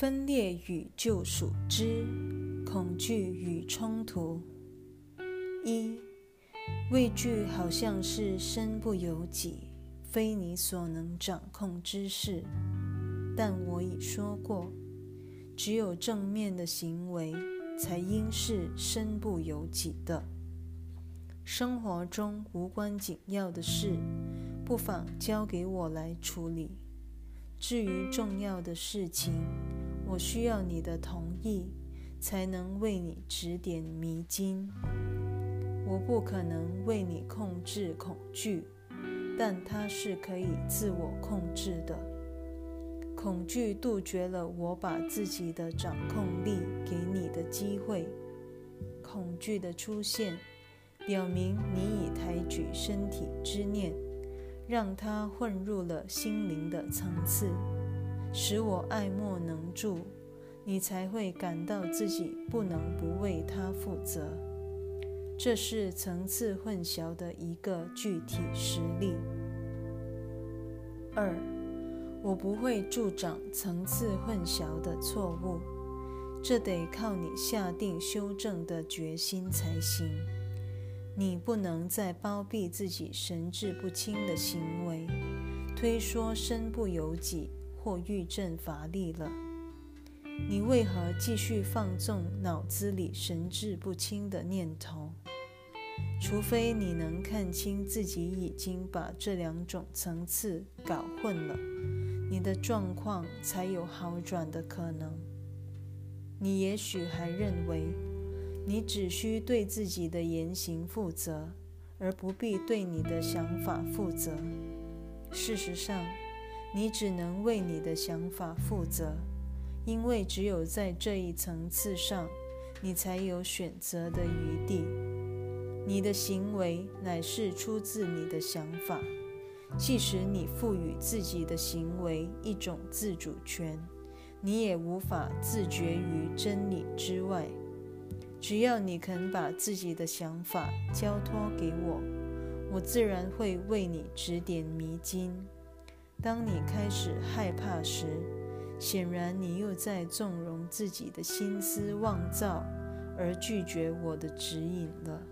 分裂与救赎之恐惧与冲突。一、畏惧好像是身不由己，非你所能掌控之事。但我已说过，只有正面的行为才应是身不由己的。生活中无关紧要的事，不妨交给我来处理。至于重要的事情，我需要你的同意，才能为你指点迷津。我不可能为你控制恐惧，但它是可以自我控制的。恐惧杜绝了我把自己的掌控力给你的机会。恐惧的出现，表明你已抬举身体之念。让它混入了心灵的层次，使我爱莫能助，你才会感到自己不能不为他负责。这是层次混淆的一个具体实例。二，我不会助长层次混淆的错误，这得靠你下定修正的决心才行。你不能再包庇自己神志不清的行为，推说身不由己或郁症乏力了。你为何继续放纵脑子里神志不清的念头？除非你能看清自己已经把这两种层次搞混了，你的状况才有好转的可能。你也许还认为。你只需对自己的言行负责，而不必对你的想法负责。事实上，你只能为你的想法负责，因为只有在这一层次上，你才有选择的余地。你的行为乃是出自你的想法，即使你赋予自己的行为一种自主权，你也无法自绝于真理之外。只要你肯把自己的想法交托给我，我自然会为你指点迷津。当你开始害怕时，显然你又在纵容自己的心思妄造，而拒绝我的指引了。